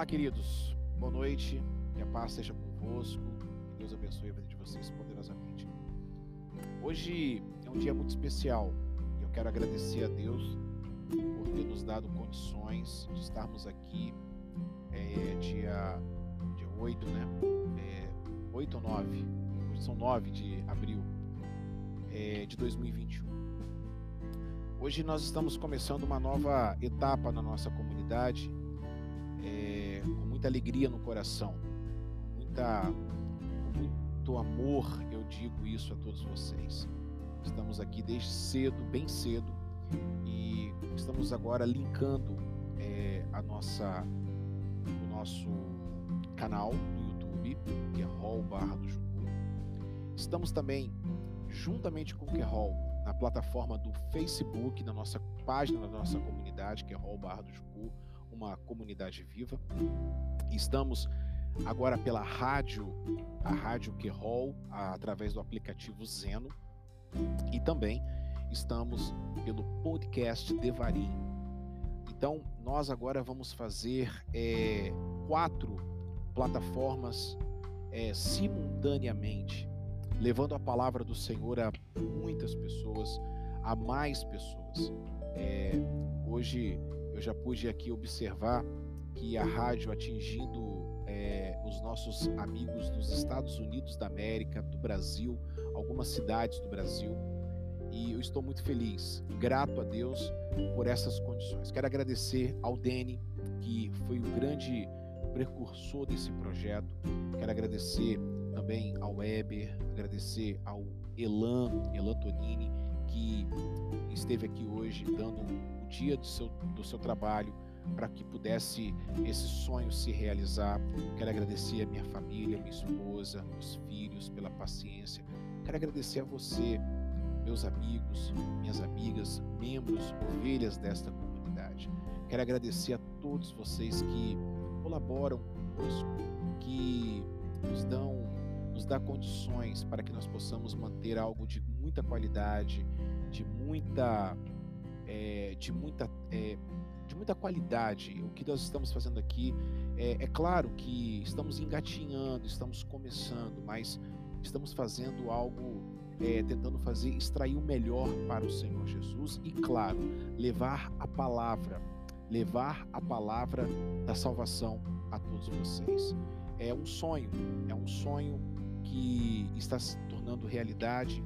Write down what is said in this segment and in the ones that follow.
Olá, queridos. Boa noite. Que a paz seja convosco. Que Deus abençoe a vida de vocês poderosamente. Hoje é um dia muito especial. Eu quero agradecer a Deus por ter nos dado condições de estarmos aqui é, dia, dia 8, né? É, 8 ou 9? Hoje são 9 de abril é, de 2021. Hoje nós estamos começando uma nova etapa na nossa comunidade, com muita alegria no coração, muita, muito amor, eu digo isso a todos vocês. Estamos aqui desde cedo, bem cedo, e estamos agora linkando é, a nossa, o nosso canal no YouTube, que é Hall Barra do Jucu. Estamos também, juntamente com o Querol, na plataforma do Facebook, na nossa página da nossa comunidade, que é Hall Barra do Jucu, uma comunidade viva. Estamos agora pela rádio, a Rádio Querol, através do aplicativo Zeno, e também estamos pelo podcast Devarim. Então, nós agora vamos fazer é, quatro plataformas é, simultaneamente levando a palavra do Senhor a muitas pessoas, a mais pessoas. É, hoje eu já pude aqui observar que a rádio atingindo é, os nossos amigos dos Estados Unidos da América, do Brasil, algumas cidades do Brasil, e eu estou muito feliz, grato a Deus por essas condições. Quero agradecer ao Dene, que foi o grande precursor desse projeto. Quero agradecer também ao Weber, agradecer ao Elan, Elan Tonini, que esteve aqui hoje dando dia do seu, do seu trabalho para que pudesse esse sonho se realizar. Quero agradecer a minha família, minha esposa, meus filhos pela paciência. Quero agradecer a você, meus amigos, minhas amigas, membros, ovelhas desta comunidade. Quero agradecer a todos vocês que colaboram conosco, que nos dão nos dá condições para que nós possamos manter algo de muita qualidade, de muita, é, de muita, é, de muita qualidade. O que nós estamos fazendo aqui é, é claro que estamos engatinhando, estamos começando, mas estamos fazendo algo é, tentando fazer, extrair o melhor para o Senhor Jesus e, claro, levar a palavra, levar a palavra da salvação a todos vocês. É um sonho, é um sonho que está se tornando realidade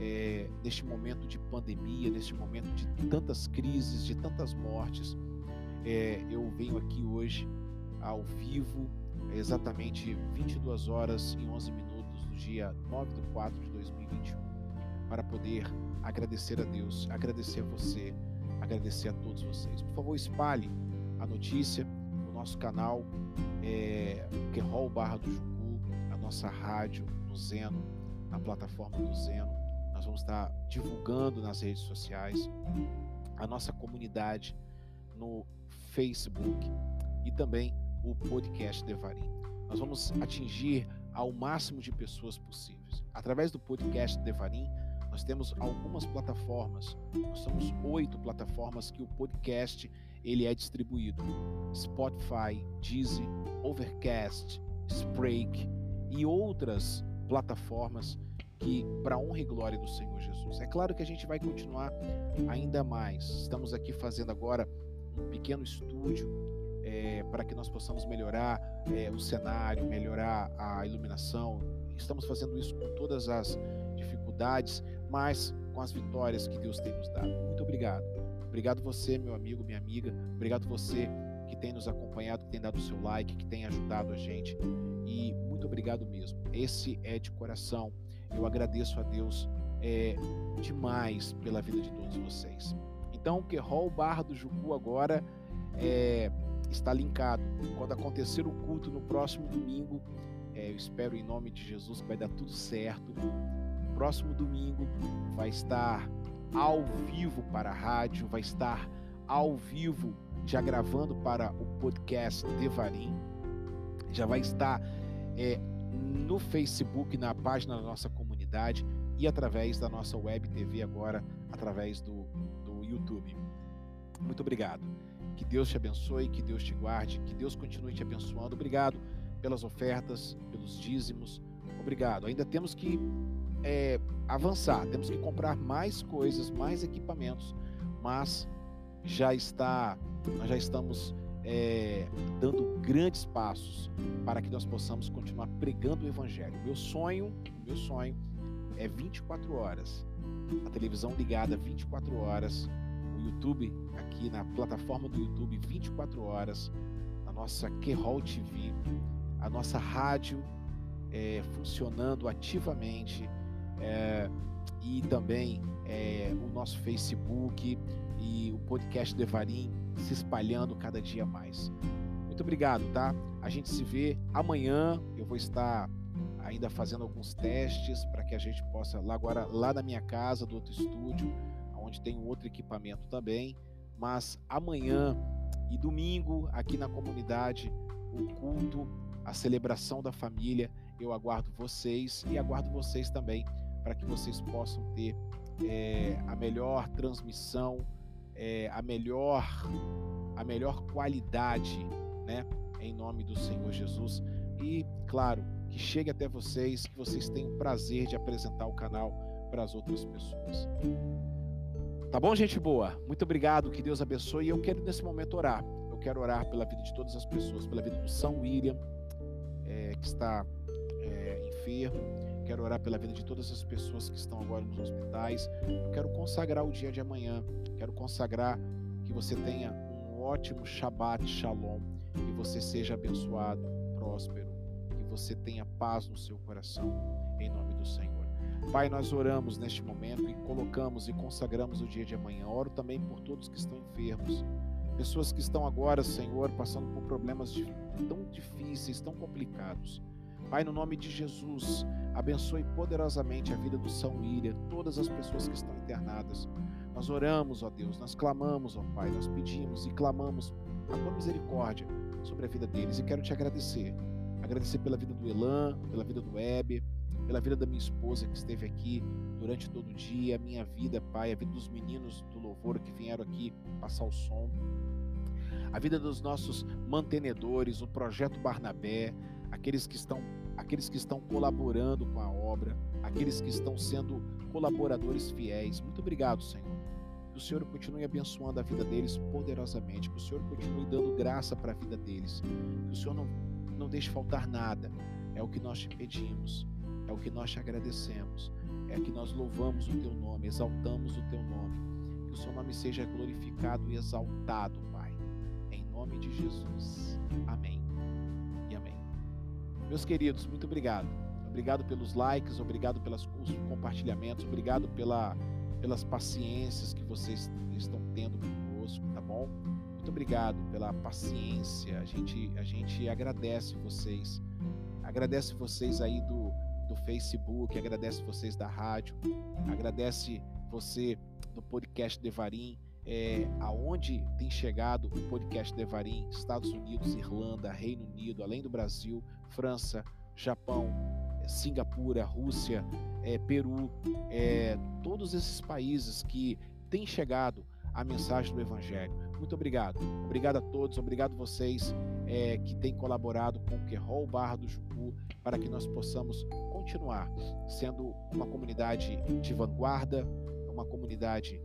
é, neste momento de pandemia, neste momento de tantas crises, de tantas mortes. É, eu venho aqui hoje ao vivo, exatamente 22 horas e 11 minutos do dia 9 de 4 de 2021, para poder agradecer a Deus, agradecer a você, agradecer a todos vocês. Por favor, espalhe a notícia, o nosso canal, é, que Hall Barra do Jucu, nossa rádio no Zeno, na plataforma do Zeno. Nós vamos estar divulgando nas redes sociais a nossa comunidade no Facebook e também o podcast Devarim. Nós vamos atingir ao máximo de pessoas possíveis. Através do podcast Devarim, nós temos algumas plataformas. Nós temos oito plataformas que o podcast ele é distribuído: Spotify, Deezer, Overcast, Spreak, e outras plataformas que para honra e glória do Senhor Jesus. É claro que a gente vai continuar ainda mais. Estamos aqui fazendo agora um pequeno estúdio é, para que nós possamos melhorar é, o cenário, melhorar a iluminação. Estamos fazendo isso com todas as dificuldades, mas com as vitórias que Deus tem nos dado. Muito obrigado. Obrigado você, meu amigo, minha amiga. Obrigado você que tem nos acompanhado, que tem dado o seu like, que tem ajudado a gente. E muito obrigado mesmo. Esse é de coração. Eu agradeço a Deus é, demais pela vida de todos vocês. Então, que Rol Barra do Jucu agora é, está linkado. Quando acontecer o culto no próximo domingo, é, eu espero em nome de Jesus que vai dar tudo certo. Próximo domingo vai estar ao vivo para a rádio, vai estar ao vivo já gravando para o podcast Devarim. Já vai estar é, no Facebook, na página da nossa comunidade e através da nossa web TV agora, através do, do YouTube. Muito obrigado. Que Deus te abençoe, que Deus te guarde, que Deus continue te abençoando. Obrigado pelas ofertas, pelos dízimos. Obrigado. Ainda temos que é, avançar, temos que comprar mais coisas, mais equipamentos, mas já está, nós já estamos é, dando grandes passos para que nós possamos continuar pregando o Evangelho. Meu sonho, meu sonho é 24 horas, a televisão ligada 24 horas, o YouTube aqui na plataforma do YouTube 24 horas, a nossa Querol TV, a nossa rádio é, funcionando ativamente é, e também é, o nosso Facebook e o podcast Devarim se espalhando cada dia mais. Muito obrigado, tá? A gente se vê amanhã. Eu vou estar ainda fazendo alguns testes para que a gente possa lá agora lá na minha casa, do outro estúdio, onde tem outro equipamento também. Mas amanhã e domingo aqui na comunidade, o culto, a celebração da família, eu aguardo vocês e aguardo vocês também para que vocês possam ter é, a melhor transmissão é, a melhor a melhor qualidade, né? Em nome do Senhor Jesus e claro que chegue até vocês, que vocês tenham o prazer de apresentar o canal para as outras pessoas. Tá bom, gente boa? Muito obrigado, que Deus abençoe. E eu quero nesse momento orar. Eu quero orar pela vida de todas as pessoas, pela vida do São William, é, que está é, enfermo, quero orar pela vida de todas as pessoas que estão agora nos hospitais. Eu quero consagrar o dia de amanhã. Quero consagrar que você tenha um ótimo Shabbat Shalom, que você seja abençoado, próspero, que você tenha paz no seu coração, em nome do Senhor. Pai, nós oramos neste momento e colocamos e consagramos o dia de amanhã. Oro também por todos que estão enfermos, pessoas que estão agora, Senhor, passando por problemas tão difíceis, tão complicados. Pai, no nome de Jesus, abençoe poderosamente a vida do São William, todas as pessoas que estão internadas. Nós oramos, ó Deus, nós clamamos, ó Pai, nós pedimos e clamamos a tua misericórdia sobre a vida deles. E quero te agradecer. Agradecer pela vida do Elan, pela vida do Web, pela vida da minha esposa que esteve aqui durante todo o dia, a minha vida, Pai, a vida dos meninos do louvor que vieram aqui passar o som, a vida dos nossos mantenedores, o projeto Barnabé, aqueles que estão aqueles que estão colaborando com a obra, aqueles que estão sendo colaboradores fiéis. Muito obrigado, Senhor. Que o Senhor continue abençoando a vida deles poderosamente, que o Senhor continue dando graça para a vida deles, que o Senhor não, não deixe faltar nada. É o que nós te pedimos, é o que nós te agradecemos, é que nós louvamos o teu nome, exaltamos o teu nome. Que o seu nome seja glorificado e exaltado, Pai. Em nome de Jesus. Amém. Meus queridos, muito obrigado. Obrigado pelos likes, obrigado pelos compartilhamentos, obrigado pela, pelas paciências que vocês estão tendo conosco, tá bom? Muito obrigado pela paciência. A gente, a gente agradece vocês. Agradece vocês aí do, do Facebook, agradece vocês da rádio, agradece você do podcast Devarim, é, aonde tem chegado o podcast Devarim, Estados Unidos, Irlanda, Reino Unido, além do Brasil, França, Japão, eh, Singapura, Rússia, é, Peru, é, todos esses países que têm chegado a mensagem do Evangelho. Muito obrigado. Obrigado a todos, obrigado vocês é, que têm colaborado com o Querol Barra do Jucu para que nós possamos continuar sendo uma comunidade de vanguarda, uma comunidade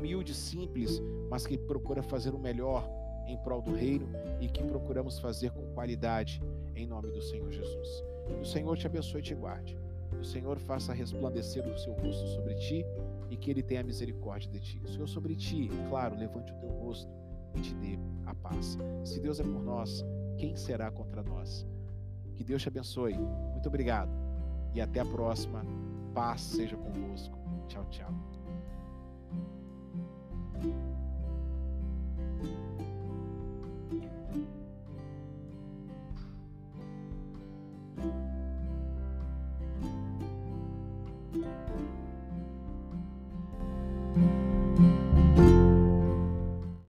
humilde, simples, mas que procura fazer o melhor em prol do reino e que procuramos fazer com qualidade em nome do Senhor Jesus. Que o Senhor te abençoe e te guarde. Que o Senhor faça resplandecer o seu rosto sobre ti e que ele tenha misericórdia de ti. O Senhor sobre ti, claro, levante o teu rosto e te dê a paz. Se Deus é por nós, quem será contra nós? Que Deus te abençoe. Muito obrigado e até a próxima. Paz seja convosco. Tchau, tchau.